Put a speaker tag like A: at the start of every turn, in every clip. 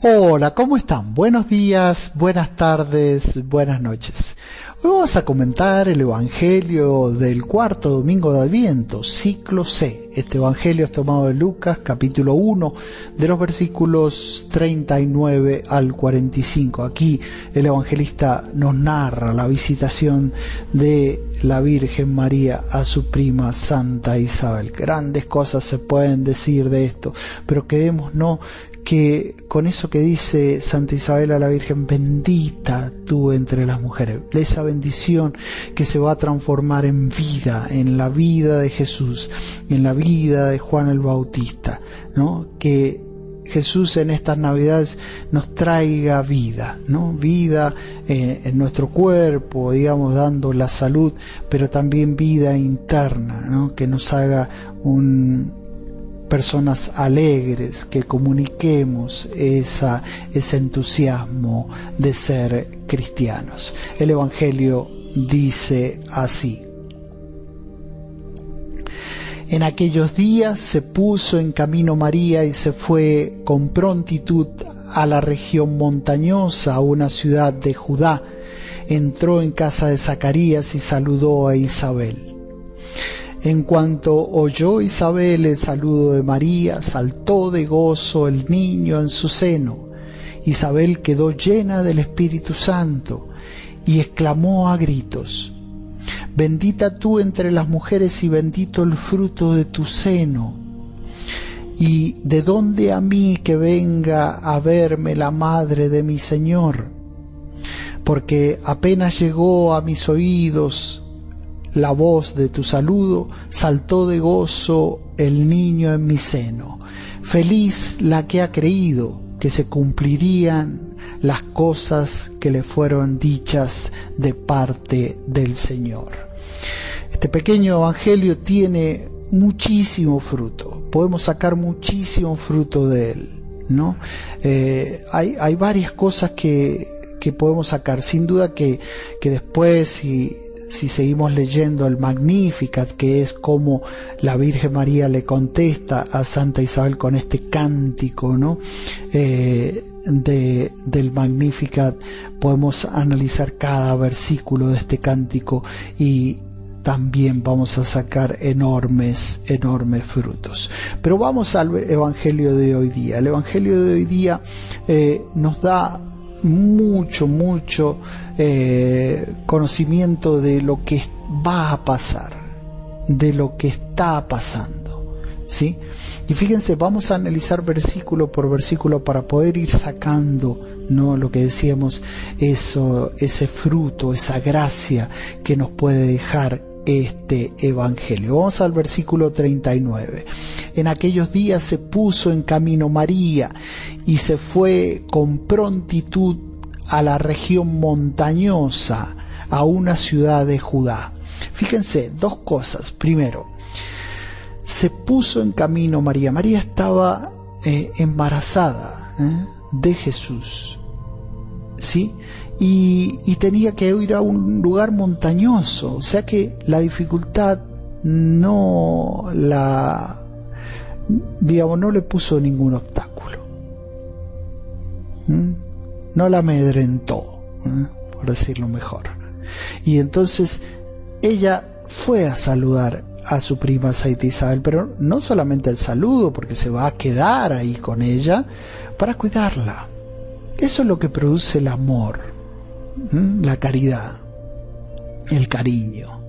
A: Hola, ¿cómo están? Buenos días, buenas tardes, buenas noches. Hoy vamos a comentar el Evangelio del cuarto domingo de Adviento, ciclo C. Este Evangelio es tomado de Lucas, capítulo 1, de los versículos 39 al 45. Aquí el evangelista nos narra la visitación de la Virgen María a su prima Santa Isabel. Grandes cosas se pueden decir de esto, pero quedémonos que con eso que dice Santa Isabel a la Virgen, bendita tú entre las mujeres, esa bendición que se va a transformar en vida, en la vida de Jesús, en la vida de Juan el Bautista, ¿no? Que Jesús en estas Navidades nos traiga vida, ¿no? Vida eh, en nuestro cuerpo, digamos, dando la salud, pero también vida interna, ¿no? Que nos haga un, personas alegres, que comuniquemos esa, ese entusiasmo de ser cristianos. El Evangelio dice así. En aquellos días se puso en camino María y se fue con prontitud a la región montañosa, a una ciudad de Judá. Entró en casa de Zacarías y saludó a Isabel. En cuanto oyó Isabel el saludo de María, saltó de gozo el niño en su seno. Isabel quedó llena del Espíritu Santo y exclamó a gritos, Bendita tú entre las mujeres y bendito el fruto de tu seno. ¿Y de dónde a mí que venga a verme la madre de mi Señor? Porque apenas llegó a mis oídos la voz de tu saludo, saltó de gozo el niño en mi seno. Feliz la que ha creído que se cumplirían las cosas que le fueron dichas de parte del Señor. Este pequeño evangelio tiene muchísimo fruto, podemos sacar muchísimo fruto de él. ¿no? Eh, hay, varias cosas que, que podemos sacar. Sin duda que, que después, si seguimos leyendo el Magnificat, que es como la Virgen María le contesta a Santa Isabel con este cántico, ¿no? Eh, de, del Magnificat, podemos analizar cada versículo de este cántico y también vamos a sacar enormes, enormes frutos. Pero vamos al Evangelio de hoy día. El Evangelio de hoy día eh, nos da mucho, mucho eh, conocimiento de lo que va a pasar, de lo que está pasando. ¿Sí? Y fíjense, vamos a analizar versículo por versículo para poder ir sacando, ¿no? Lo que decíamos, eso, ese fruto, esa gracia que nos puede dejar este evangelio. Vamos al versículo 39. En aquellos días se puso en camino María y se fue con prontitud a la región montañosa, a una ciudad de Judá. Fíjense, dos cosas. Primero, se puso en camino María. María estaba eh, embarazada ¿eh? de Jesús. ¿Sí? Y, tenía que ir a un lugar montañoso. O sea que la dificultad no la, digamos, no le puso ningún obstáculo. ¿Mm? no la amedrentó, ¿eh? por decirlo mejor. Y entonces ella fue a saludar a su prima Saita Isabel, pero no solamente el saludo, porque se va a quedar ahí con ella para cuidarla. Eso es lo que produce el amor, la caridad, el cariño.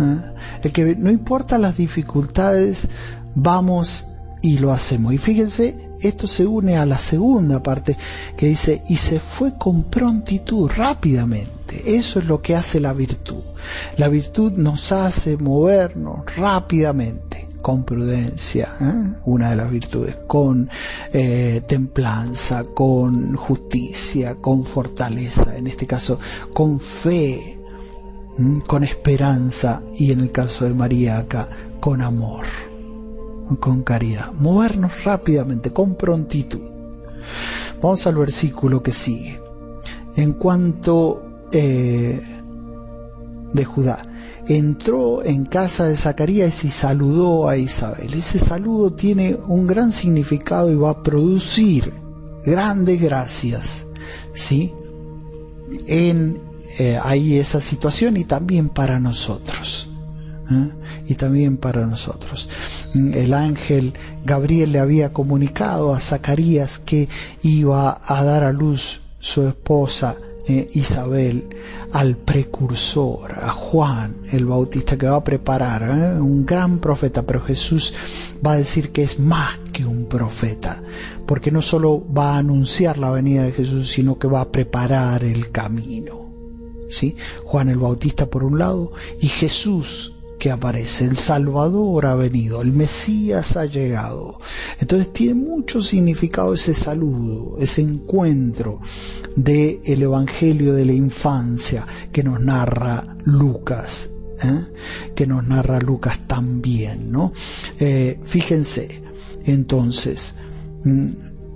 A: ¿eh? El que no importa las dificultades, vamos y lo hacemos. Y fíjense, esto se une a la segunda parte que dice, y se fue con prontitud, rápidamente. Eso es lo que hace la virtud. La virtud nos hace movernos rápidamente, con prudencia, ¿eh? una de las virtudes, con eh, templanza, con justicia, con fortaleza, en este caso, con fe, con esperanza y en el caso de María acá, con amor con caridad, movernos rápidamente, con prontitud. Vamos al versículo que sigue. En cuanto eh, de Judá, entró en casa de Zacarías y saludó a Isabel. Ese saludo tiene un gran significado y va a producir grandes gracias, ¿sí? En eh, ahí esa situación y también para nosotros. ¿eh? Y también para nosotros. El ángel Gabriel le había comunicado a Zacarías que iba a dar a luz su esposa eh, Isabel al precursor, a Juan el Bautista que va a preparar, ¿eh? un gran profeta, pero Jesús va a decir que es más que un profeta, porque no solo va a anunciar la venida de Jesús, sino que va a preparar el camino. ¿Sí? Juan el Bautista por un lado y Jesús que aparece, el Salvador ha venido, el Mesías ha llegado. Entonces tiene mucho significado ese saludo, ese encuentro del el Evangelio de la infancia que nos narra Lucas, ¿eh? que nos narra Lucas también, ¿no? Eh, fíjense, entonces, mm,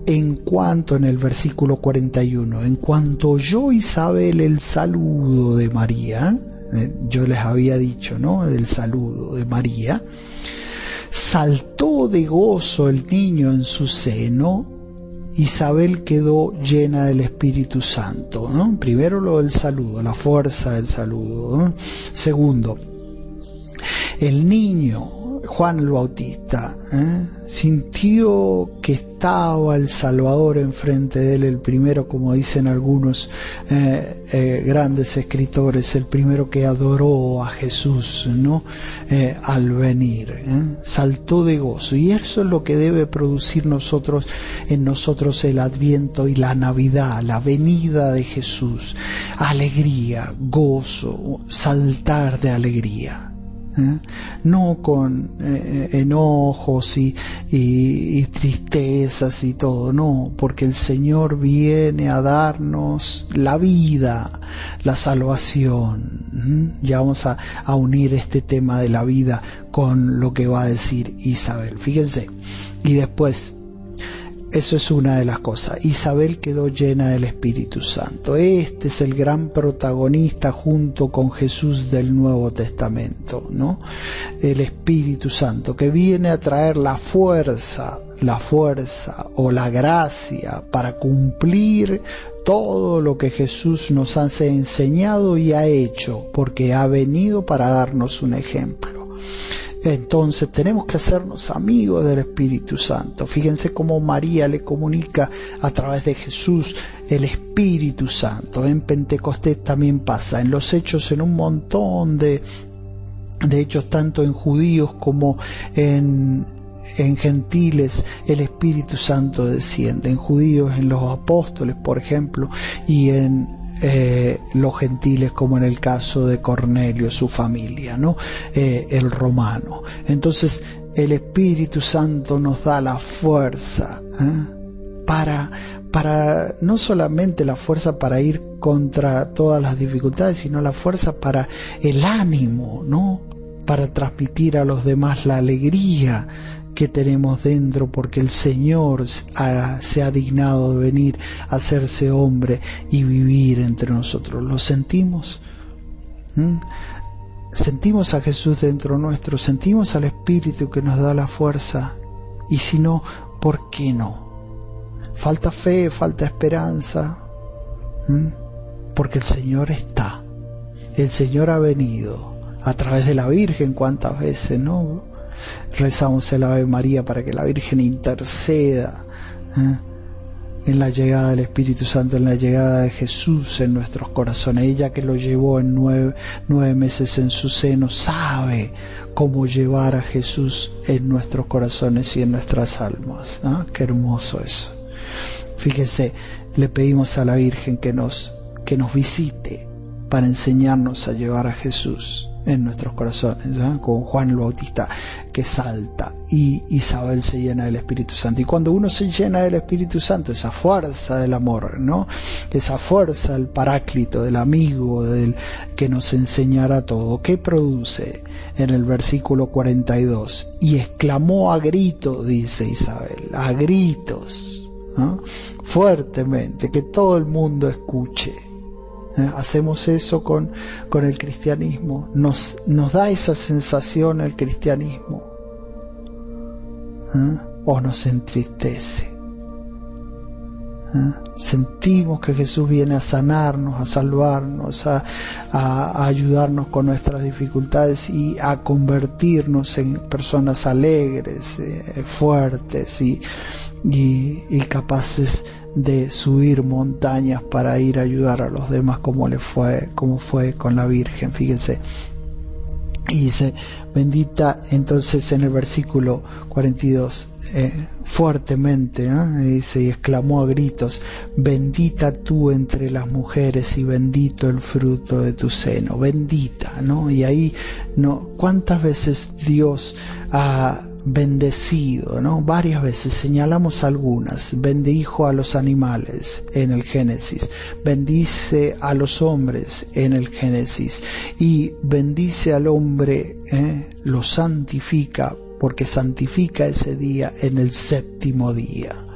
A: en cuanto en el versículo 41, en cuanto oyó Isabel el saludo de María, eh, yo les había dicho, ¿no? Del saludo de María. Saltó de gozo el niño en su seno. Isabel quedó llena del Espíritu Santo, ¿no? Primero lo del saludo, la fuerza del saludo. Segundo, el niño Juan el Bautista ¿eh? sintió que estaba el Salvador enfrente de él, el primero, como dicen algunos eh, eh, grandes escritores, el primero que adoró a Jesús, ¿no? al venir, saltó de gozo. Y eso es lo que debe producir nosotros, en nosotros el Adviento y la Navidad, la venida de Jesús. Alegría, gozo, saltar de alegría. ¿Eh? no con eh, enojos y, tristezas y todo, no, porque el Señor viene a darnos la vida, la salvación. Ya vamos a, a unir este tema de la vida con lo que va a decir Isabel. Fíjense, y después eso es una de las cosas. Isabel quedó llena del Espíritu Santo. Este es el gran protagonista junto con Jesús del Nuevo Testamento, ¿no? El Espíritu Santo que viene a traer la fuerza, la fuerza o la gracia para cumplir todo lo que Jesús nos ha enseñado y ha hecho, porque ha venido para darnos un ejemplo. Entonces tenemos que hacernos amigos del Espíritu Santo. Fíjense cómo María le comunica a través de Jesús el Espíritu Santo. En Pentecostés también pasa, en los hechos en un montón de, de hechos, tanto en judíos como en, en gentiles el Espíritu Santo desciende, en judíos, en los apóstoles, por ejemplo, y en eh, los gentiles como en el caso de Cornelio, su familia, ¿no? Eh, el romano. Entonces el Espíritu Santo nos da la fuerza ¿eh? para, para no solamente la fuerza para ir contra todas las dificultades, sino la fuerza para el ánimo, ¿no? Para transmitir a los demás la alegría, que tenemos dentro porque el Señor se ha dignado de venir a hacerse hombre y vivir entre nosotros. ¿Lo sentimos? ¿Mm? Sentimos a Jesús dentro nuestro, sentimos al Espíritu que nos da la fuerza y si no, ¿por qué no? Falta fe, falta esperanza, ¿Mm? porque el Señor está, el Señor ha venido a través de la Virgen, cuántas veces, ¿no? Rezamos el Ave María para que la Virgen interceda ¿eh? en la llegada del Espíritu Santo, en la llegada de Jesús en nuestros corazones. Ella que lo llevó en nueve, meses en su seno sabe cómo llevar a Jesús en nuestros corazones y en nuestras almas. Qué hermoso eso. Fíjese, le pedimos a la Virgen que nos, que nos visite para enseñarnos a llevar a Jesús en nuestros corazones, con Juan el Bautista que salta y Isabel se llena del Espíritu Santo. Y cuando uno se llena del Espíritu Santo, esa fuerza del amor, ¿no? Esa fuerza del paráclito, del amigo, del que nos enseñará todo, ¿qué produce? En el versículo 42, y exclamó a gritos, dice Isabel, a gritos, fuertemente, que todo el mundo escuche. Hacemos eso con, con el cristianismo, nos, nos da esa sensación el cristianismo, ¿eh? o nos entristece. ¿eh? Sentimos que Jesús viene a sanarnos, a salvarnos, a, ayudarnos con nuestras dificultades y a convertirnos en personas alegres, eh, fuertes y, y, capaces de subir montañas para ir a ayudar a los demás como le fue, como fue con la Virgen, fíjense. Y dice, bendita entonces en el versículo 42, eh, fuertemente, ¿eh? dice, y exclamó a gritos, bendita tú entre las mujeres y bendito el fruto de tu seno, bendita, ¿no? Y ahí, ¿no? ¿Cuántas veces Dios ha bendecido, ¿no? Varias veces señalamos algunas. Bendijo a los animales en el Génesis, bendice a los hombres en el Génesis y bendice al hombre, ¿eh? lo santifica porque santifica ese día en el séptimo día.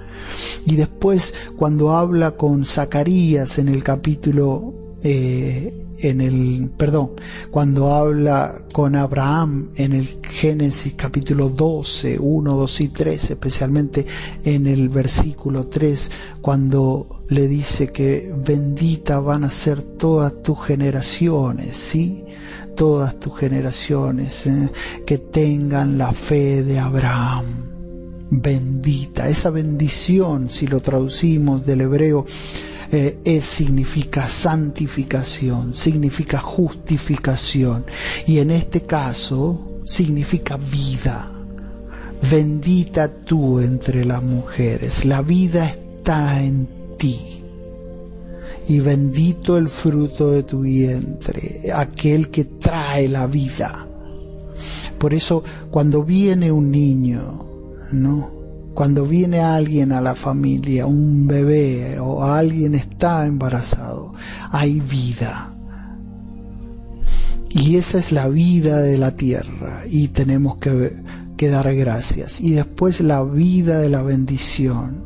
A: Y después cuando habla con Zacarías en el capítulo eh, en el, perdón, cuando habla con Abraham en el Génesis capítulo 12, 1, 2 y 3, especialmente en el versículo 3, cuando le dice que bendita van a ser todas tus generaciones, ¿sí? Todas tus generaciones ¿eh? que tengan la fe de Abraham. Bendita, esa bendición, si lo traducimos del hebreo, eh, es, significa santificación, significa justificación y en este caso significa vida. Bendita tú entre las mujeres, la vida está en ti. Y bendito el fruto de tu vientre, aquel que trae la vida. Por eso cuando viene un niño, ¿no? Cuando viene alguien a la familia, un bebé o alguien está embarazado, hay vida. Y esa es la vida de la tierra y tenemos que, que dar gracias. Y después la vida de la bendición,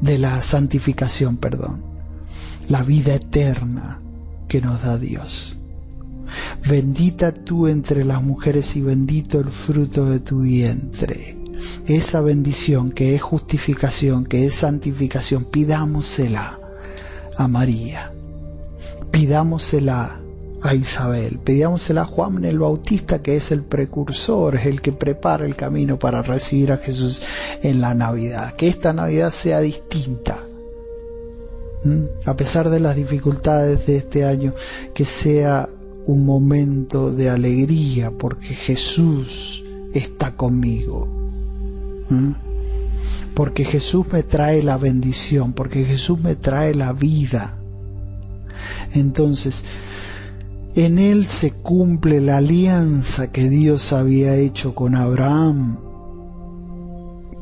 A: de la santificación, perdón. La vida eterna que nos da Dios. Bendita tú entre las mujeres y bendito el fruto de tu vientre esa bendición que es justificación, que es santificación, pidámosela a María, pidámosela a Isabel, pidámosela a Juan el Bautista, que es el precursor, es el que prepara el camino para recibir a Jesús en la Navidad. Que esta Navidad sea distinta. A pesar de las dificultades de este año, que sea un momento de alegría porque Jesús está conmigo. ¿Mm? Porque Jesús me trae la bendición, porque Jesús me trae la vida. Entonces, en Él se cumple la alianza que Dios había hecho con Abraham,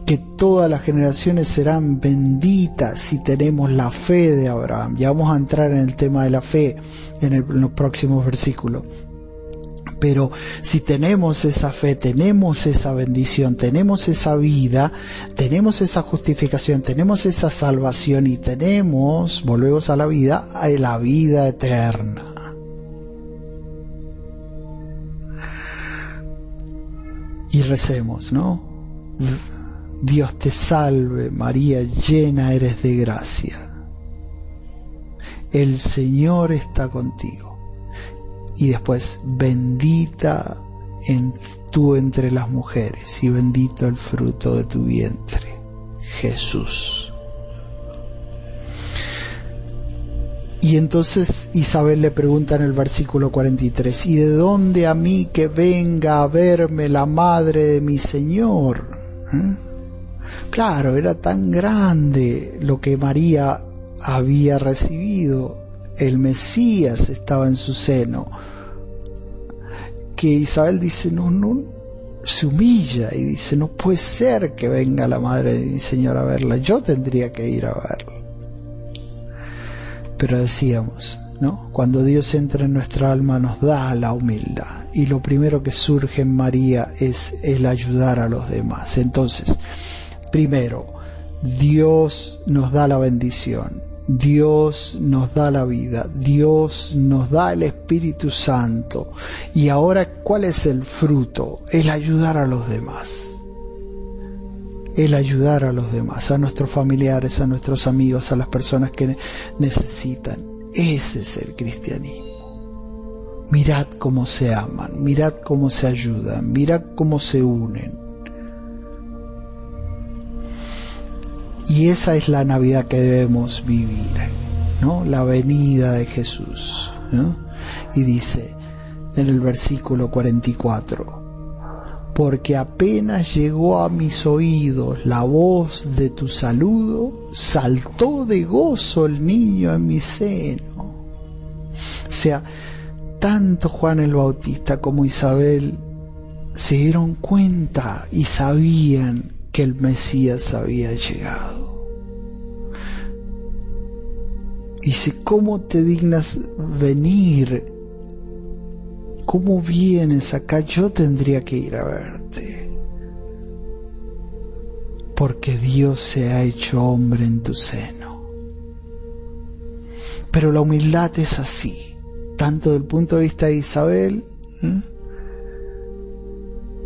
A: que todas las generaciones serán benditas si tenemos la fe de Abraham. Ya vamos a entrar en el tema de la fe en, en los próximos versículos. Pero si tenemos esa fe, tenemos esa bendición, tenemos esa vida, tenemos esa justificación, tenemos esa salvación y tenemos, volvemos a la vida, a la vida eterna. Y recemos, ¿no? Dios te salve, María, llena eres de gracia. El Señor está contigo y después, bendita en tú entre las mujeres y bendito el fruto de tu vientre, Jesús. Y entonces Isabel le pregunta en el versículo 43, ¿y de dónde a mí que venga a verme la madre de mi Señor? ¿Eh? Claro, era tan grande lo que María había recibido, el Mesías estaba en su seno, que Isabel dice, no, no, se humilla y dice, no puede ser que venga la madre de mi Señor a verla, yo tendría que ir a verla. Pero decíamos, ¿no? Cuando Dios entra en nuestra alma nos da la humildad y lo primero que surge en María es el ayudar a los demás. Entonces, primero, Dios nos da la bendición, Dios nos da la vida, Dios nos da el Espíritu Santo. Y ahora, ¿cuál es el fruto? El ayudar a los demás. el ayudar a los demás, a nuestros familiares, a nuestros amigos, a las personas que necesitan. Ese es el cristianismo. Mirad cómo se aman, mirad cómo se ayudan, mirad cómo se unen. Y esa es la Navidad que debemos vivir, ¿no? La venida de Jesús, ¿no? Y dice en el versículo 44, porque apenas llegó a mis oídos la voz de tu saludo, saltó de gozo el niño en mi seno. O sea, tanto Juan el Bautista como Isabel se dieron cuenta y sabían que el Mesías había llegado. Y dice, ¿cómo te dignas venir ¿Cómo vienes acá? Yo tendría que ir a verte. Porque Dios se ha hecho hombre en tu seno. Pero la humildad es así, tanto desde el punto de vista de Isabel,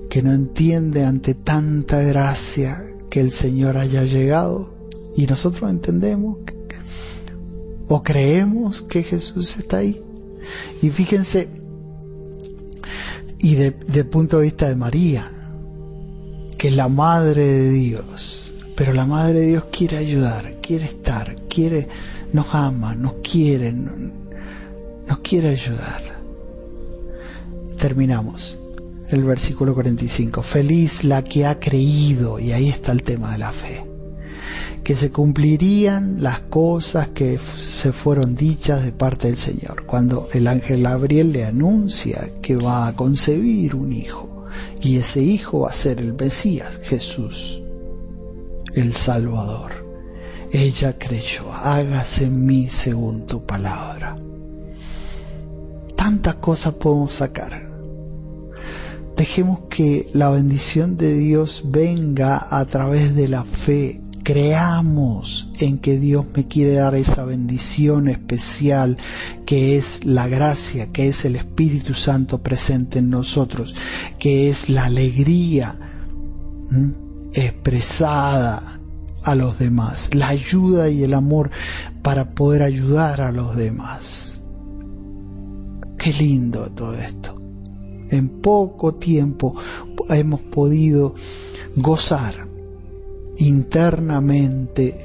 A: que no entiende ante tanta gracia que el Señor haya llegado, y nosotros entendemos o creemos que Jesús está ahí. Y fíjense, y de, punto de vista de María, que es la madre de Dios, pero la madre de Dios quiere ayudar, quiere estar, quiere, nos ama, nos quiere, nos quiere ayudar. Terminamos el versículo 45. Feliz la que ha creído, y ahí está el tema de la fe que se cumplirían las cosas que se fueron dichas de parte del Señor. Cuando el ángel Gabriel le anuncia que va a concebir un hijo y ese hijo va a ser el Mesías, Jesús, el Salvador. Ella creyó, hágase en mí según tu palabra. Tantas cosas podemos sacar. Dejemos que la bendición de Dios venga a través de la fe creamos en que Dios me quiere dar esa bendición especial que es la gracia, que es el Espíritu Santo presente en nosotros, que es la alegría expresada a los demás, la ayuda y el amor para poder ayudar a los demás. Qué lindo todo esto. En poco tiempo hemos podido gozar internamente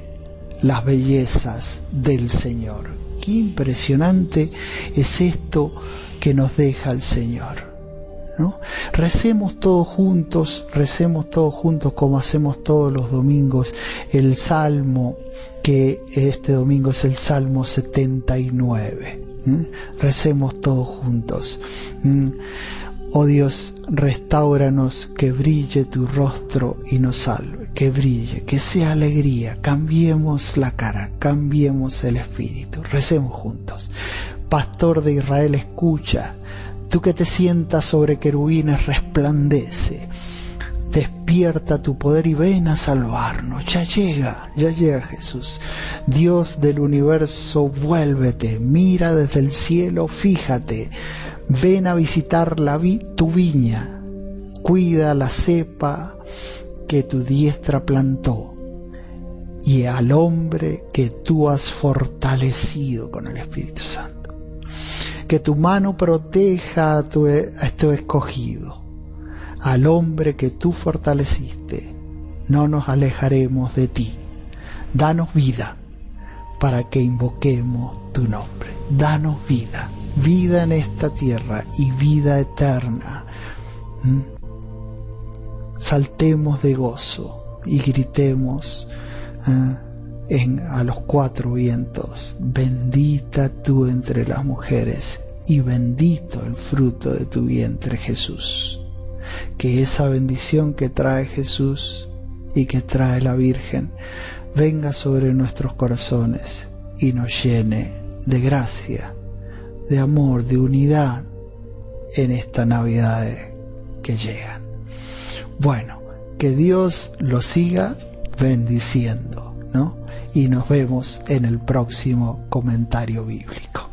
A: las bellezas del Señor. Qué impresionante es esto que nos deja el Señor. ¿no? Recemos todos juntos, recemos todos juntos como hacemos todos los domingos el Salmo, que este domingo es el Salmo 79. Recemos todos juntos. Oh Dios, restauranos, que brille tu rostro y nos salve, que brille, que sea alegría, cambiemos la cara, cambiemos el espíritu, recemos juntos. Pastor de Israel, escucha, tú que te sientas sobre querubines, resplandece, despierta tu poder y ven a salvarnos. Ya llega, ya llega Jesús. Dios del universo, vuélvete, mira desde el cielo, fíjate ven a visitar tu viña, cuida la cepa que tu diestra plantó y al hombre que tú has fortalecido con el Espíritu Santo. Que tu mano proteja a tu, a este escogido, al hombre que tú fortaleciste. No nos alejaremos de ti. Danos vida para que invoquemos tu nombre. Danos vida vida en esta tierra y vida eterna. Saltemos de gozo y gritemos ¿eh? a los cuatro vientos, bendita tú entre las mujeres y bendito el fruto de tu vientre Jesús. Que esa bendición que trae Jesús y que trae la Virgen venga sobre nuestros corazones y nos llene de gracia de amor, de unidad en esta Navidad que llegan. Bueno, que Dios lo siga bendiciendo, ¿no? Y nos vemos en el próximo comentario bíblico.